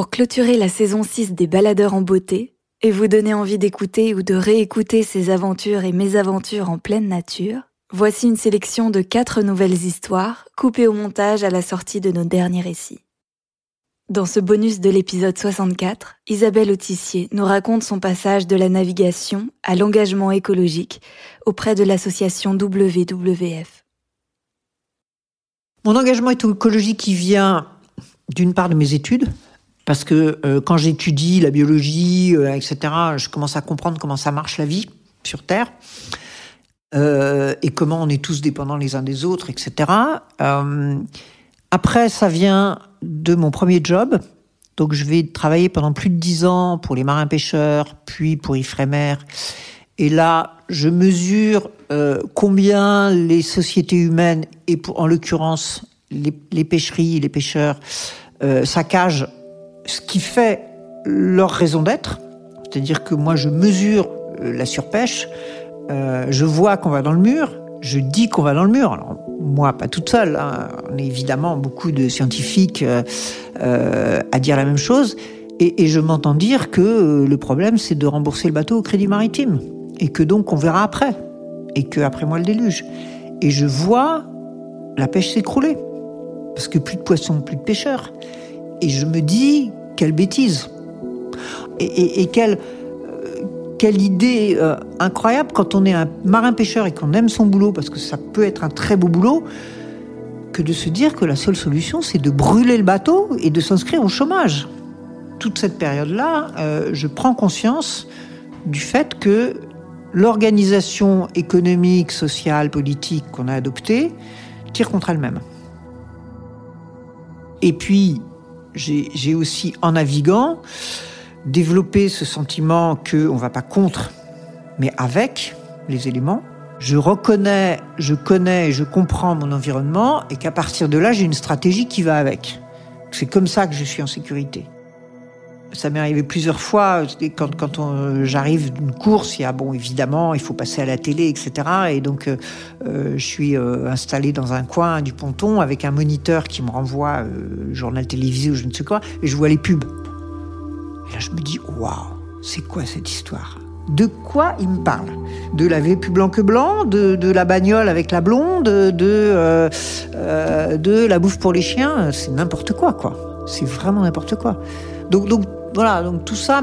Pour clôturer la saison 6 des Baladeurs en beauté et vous donner envie d'écouter ou de réécouter ces aventures et mésaventures en pleine nature, voici une sélection de quatre nouvelles histoires coupées au montage à la sortie de nos derniers récits. Dans ce bonus de l'épisode 64, Isabelle Autissier nous raconte son passage de la navigation à l'engagement écologique auprès de l'association WWF. Mon engagement écologique qui vient d'une part de mes études, parce que euh, quand j'étudie la biologie, euh, etc., je commence à comprendre comment ça marche la vie sur Terre. Euh, et comment on est tous dépendants les uns des autres, etc. après, ça vient de mon premier job. Donc, je vais travailler pendant plus de dix ans pour les marins-pêcheurs, puis pour Ifremer. Et là, je mesure combien les sociétés humaines, et en l'occurrence les, pêcheries, les pêcheurs, saccagent ce qui fait leur raison d'être. C'est-à-dire que moi, je mesure euh, la surpêche, euh, je vois qu'on va dans le mur, je dis qu'on va dans le mur. Alors, moi, pas toute seule, hein. on est évidemment beaucoup de scientifiques euh, à dire la même chose. Et, et je m'entends dire que le problème, c'est de rembourser le bateau au crédit maritime. Et que donc, on verra après. Et que après moi, le déluge. Et je vois la pêche s'écrouler. Parce que plus de poissons, plus de pêcheurs. Et je me dis, quelle bêtise Et, quelle, euh, quelle idée euh, incroyable quand on est un marin-pêcheur et qu'on aime son boulot, parce que ça peut être un très beau boulot, que de se dire que la seule solution, c'est de brûler le bateau et de s'inscrire au chômage. Toute cette période-là, euh, je prends conscience du fait que l'organisation économique, sociale, politique qu'on a adoptée tire contre elle-même. Et puis, j'ai aussi, en naviguant, développé ce sentiment qu'on ne va pas contre, mais avec les éléments. Je reconnais, je connais, je comprends mon environnement et qu'à partir de là, j'ai une stratégie qui va avec. C'est comme ça que je suis en sécurité. Ça m'est arrivé plusieurs fois quand, quand j'arrive d'une course, il y a bon évidemment il faut passer à la télé etc. Et donc euh, euh, je suis euh, installé dans un coin du ponton avec un moniteur qui me renvoie journal télévisé ou je ne sais quoi et je vois les pubs. Et là je me dis waouh c'est quoi cette histoire? De quoi il me parle? De la plus blanc que blanc, de, la bagnole avec la blonde, de, la bouffe pour les chiens, c'est n'importe quoi, quoi. C'est vraiment n'importe quoi. Donc voilà, donc tout ça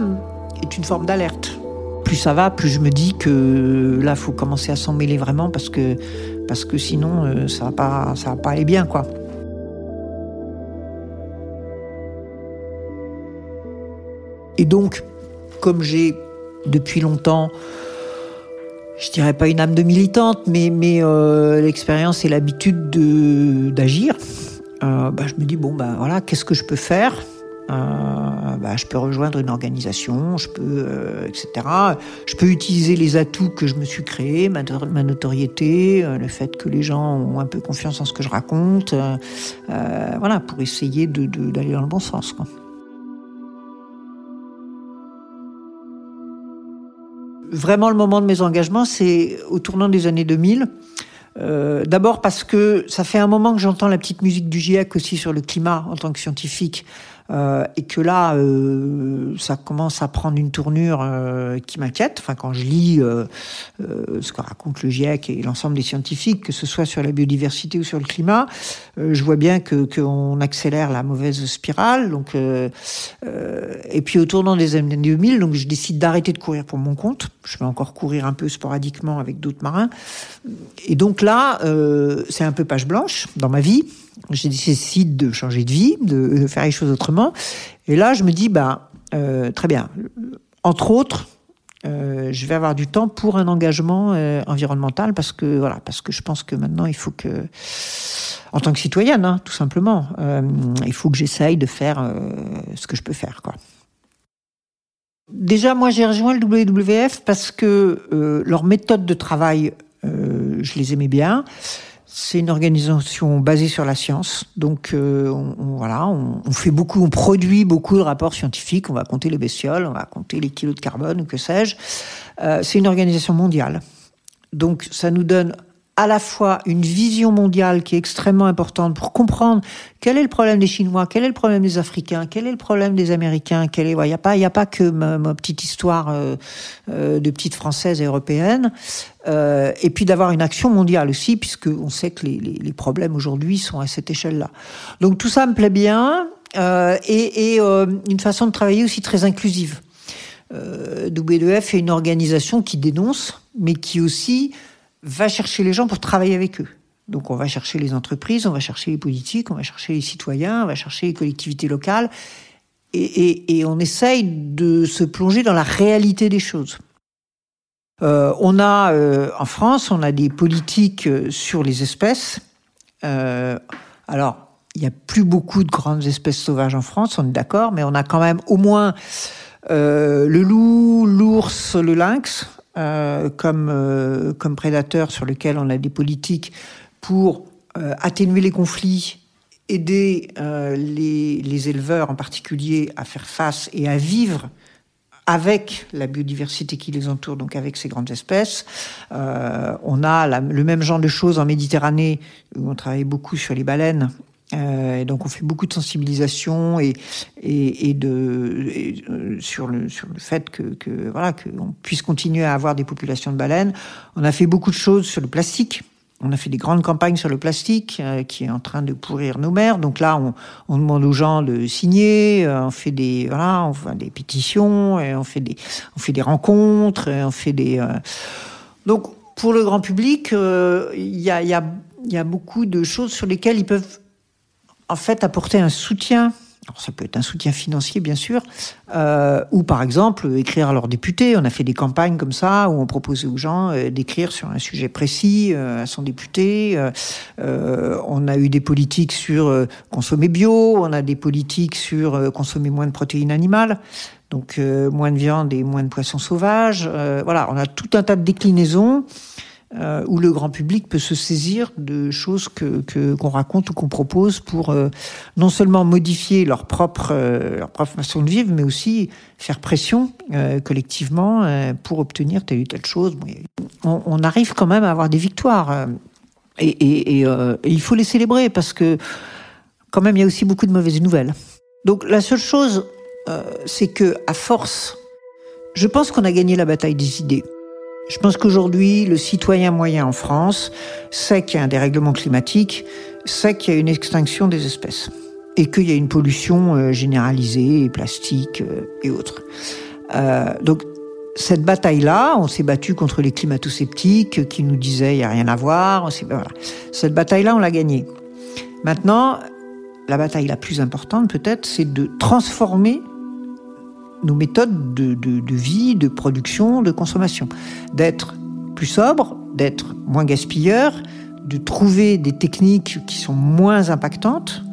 est une forme d'alerte. Plus ça va, plus je me dis que là, faut commencer à s'en mêler vraiment parce que, sinon, euh, ça va pas, ça va pas aller bien, quoi. Et donc, comme j'ai depuis longtemps, je dirais pas une âme de militante, mais, euh, l'expérience et l'habitude d'agir, euh, bah, je me dis bon ben voilà, qu'est-ce que je peux faire? Bah, je peux rejoindre une organisation, je peux, euh, etc. Je peux utiliser les atouts que je me suis créés, ma, notoriété, euh, le fait que les gens ont un peu confiance en ce que je raconte, voilà, pour essayer d'aller de, dans le bon sens. Vraiment, le moment de mes engagements, c'est au tournant des années 2000. Euh, D'abord parce que ça fait un moment que j'entends la petite musique du GIEC aussi sur le climat en tant que scientifique. Euh, et que là, euh, ça commence à prendre une tournure euh, qui m'inquiète. Enfin, quand je lis ce que raconte le GIEC et l'ensemble des scientifiques, que ce soit sur la biodiversité ou sur le climat, je vois bien que qu'on accélère la mauvaise spirale. Donc, et puis au tournant des années 2000, donc je décide d'arrêter de courir pour mon compte. Je vais encore courir un peu sporadiquement avec d'autres marins. Et donc là, c'est un peu page blanche dans ma vie j'ai décidé de changer de vie, de, faire les choses autrement. Et là, je me dis, bah, euh, très bien. Entre autres, euh, je vais avoir du temps pour un engagement euh, environnemental parce que voilà, parce que je pense que maintenant il faut que, en tant que citoyenne, hein, tout simplement, il faut que j'essaye de faire ce que je peux faire, quoi. Déjà, moi, j'ai rejoint le WWF parce que leur méthode de travail, je les aimais bien. C'est une organisation basée sur la science. Donc euh, on, voilà, on, fait beaucoup, on produit beaucoup de rapports scientifiques. On va compter les bestioles, on va compter les kilos de carbone que sais-je. Euh, c'est une organisation mondiale. Donc ça nous donne à la fois une vision mondiale qui est extrêmement importante pour comprendre quel est le problème des Chinois, quel est le problème des Africains, quel est le problème des Américains, quel est, il n'y a pas, que ma, petite histoire euh, euh, de petite française et européenne, euh, et puis d'avoir une action mondiale aussi, puisque on sait que les, problèmes aujourd'hui sont à cette échelle-là. Donc tout ça me plaît bien, et, une façon de travailler aussi très inclusive. Euh, W2F est une organisation qui dénonce, mais qui aussi va chercher les gens pour travailler avec eux. Donc on va chercher les entreprises, on va chercher les politiques, on va chercher les citoyens, on va chercher les collectivités locales, et, on essaye de se plonger dans la réalité des choses. Euh, on a euh, en France, on a des politiques euh, sur les espèces. Alors, il n'y a plus beaucoup de grandes espèces sauvages en France, on est d'accord, mais on a quand même au moins le loup, l'ours, le lynx, euh, comme, euh, comme prédateurs sur lesquels on a des politiques pour euh, atténuer les conflits, aider les, les, éleveurs en particulier à faire face et à vivre avec la biodiversité qui les entoure, donc avec ces grandes espèces. On a le même genre de choses en Méditerranée, où on travaille beaucoup sur les baleines, euh, donc on fait beaucoup de sensibilisation et, et, et de et, euh, sur le sur le fait que, voilà qu'on puisse continuer à avoir des populations de baleines. On a fait beaucoup de choses sur le plastique. On a fait des grandes campagnes sur le plastique euh, qui est en train de pourrir nos mers. Donc là, on, on demande aux gens de signer. On fait des voilà, on fait des pétitions, et on fait des on fait des rencontres, on fait des donc pour le grand public, il y a y y a beaucoup de choses sur lesquelles ils peuvent en fait apporter un soutien. Alors, ça peut être un soutien financier, bien sûr, euh, ou par exemple écrire à leurs députés. On a fait des campagnes comme ça où on proposait aux gens euh, d'écrire sur un sujet précis euh, à son député. Euh, on a eu des politiques sur consommer bio, on a des politiques sur consommer moins de protéines animales, donc moins de viande et moins de poissons sauvages. voilà, on a tout un tas de déclinaisons euh, où le grand public peut se saisir de choses que qu'on raconte ou qu'on propose pour euh, non seulement modifier leur propre euh, leur propre façon de vivre, mais aussi faire pression collectivement pour obtenir telle ou telle chose. On, arrive quand même à avoir des victoires et, et, il faut les célébrer parce que quand même il y a aussi beaucoup de mauvaises nouvelles. Donc la seule chose, c'est que à force, je pense qu'on a gagné la bataille des idées. Je pense qu'aujourd'hui, le citoyen moyen en France sait qu'il y a un dérèglement climatique, sait qu'il y a une extinction des espèces et qu'il y a une pollution euh, généralisée, plastique euh, et autres. Euh, donc, cette bataille-là, on s'est battu contre les climato-sceptiques qui nous disaient il n'y a rien à voir. Cette bataille-là, on l'a gagnée. Maintenant, la bataille la plus importante, peut-être, c'est de transformer nos méthodes de, de, vie, de production, de consommation. D'être plus sobre, d'être moins gaspilleur, de trouver des techniques qui sont moins impactantes.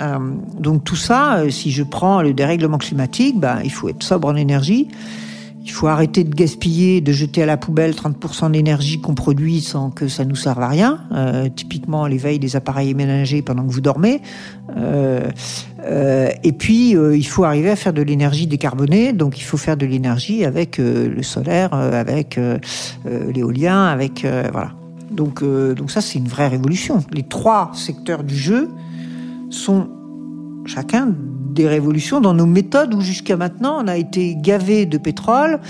Euh, donc tout ça, euh, si je prends le dérèglement climatique, ben, il faut être sobre en énergie. Il faut arrêter de gaspiller, de jeter à la poubelle 30% d'énergie qu'on produit sans que ça nous serve à rien. Euh, typiquement l'éveil des appareils ménagers pendant que vous dormez. Euh, euh, et puis euh, il faut arriver à faire de l'énergie décarbonée. Donc il faut faire de l'énergie avec le solaire, avec l'éolien, avec voilà. Donc donc ça c'est une vraie révolution. Les trois secteurs du jeu sont chacun des révolutions dans nos méthodes où jusqu'à maintenant on a été gavé de pétrole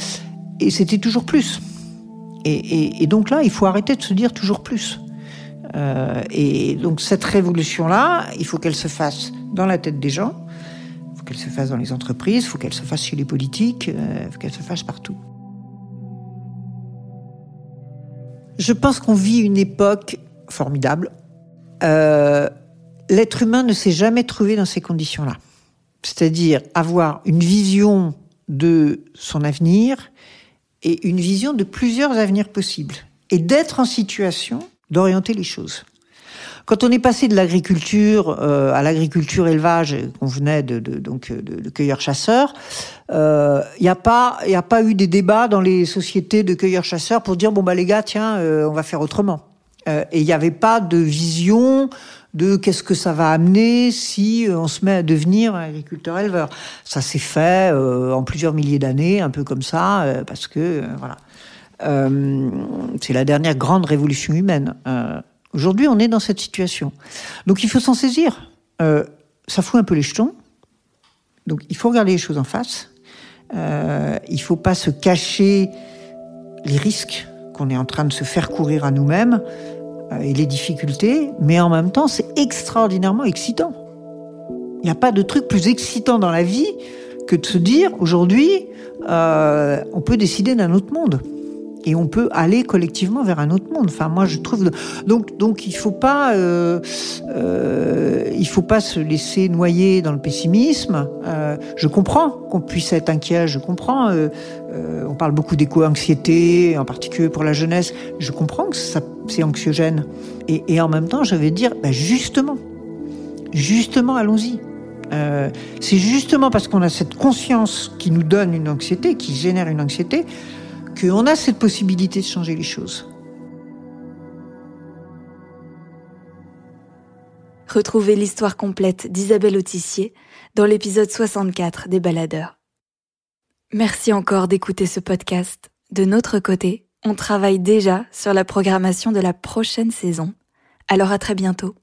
et c'était toujours plus. Et, donc là, il faut arrêter de se dire toujours plus. Euh, et donc cette révolution-là, il faut qu'elle se fasse dans la tête des gens, il faut qu'elle se fasse dans les entreprises, il faut qu'elle se fasse chez les politiques, euh, il faut qu'elle se fasse partout. Je pense qu'on vit une époque formidable. Euh, L'être humain ne s'est jamais trouvé dans ces conditions-là c'est-à-dire avoir une vision de son avenir et une vision de plusieurs avenirs possibles, et d'être en situation d'orienter les choses. Quand on est passé de l'agriculture euh, à l'agriculture élevage, qu'on venait de, donc de, de cueilleurs-chasseurs, il euh, n'y a pas il a pas eu des débats dans les sociétés de cueilleurs-chasseurs pour dire bon bah les gars tiens euh, on va faire autrement. et il n'y avait pas de vision de qu'est-ce que ça va amener si euh, on se met à devenir agriculteur-éleveur. Ça s'est fait euh, en plusieurs milliers d'années, un peu comme ça, euh, parce que voilà. C'est la dernière grande révolution humaine. Aujourd'hui, on est dans cette situation. Donc il faut s'en saisir. Ça fout un peu les jetons. Donc il faut regarder les choses en face. Il ne faut pas se cacher les risques qu'on est en train de se faire courir à nous-mêmes et les difficultés, mais en même temps, c'est extraordinairement excitant. Il n'y a pas de truc plus excitant dans la vie que de se dire aujourd'hui, euh, on peut décider d'un autre monde et on peut aller collectivement vers un autre monde. Enfin, moi, je trouve donc donc il faut pas euh, euh, il faut pas se laisser noyer dans le pessimisme. Euh, je comprends qu'on puisse être inquiet, je comprends. On parle beaucoup d'éco-anxiété, en particulier pour la jeunesse. Je comprends que ça c'est anxiogène. Et, en même temps, je vais dire, ben justement, justement, allons-y. C'est justement parce qu'on a cette conscience qui nous donne une anxiété, qui génère une anxiété, qu'on a cette possibilité de changer les choses. Retrouvez l'histoire complète d'Isabelle Autissier dans l'épisode 64 des Baladeurs. Merci encore d'écouter ce podcast. De notre côté, on travaille déjà sur la programmation de la prochaine saison. Alors à très bientôt.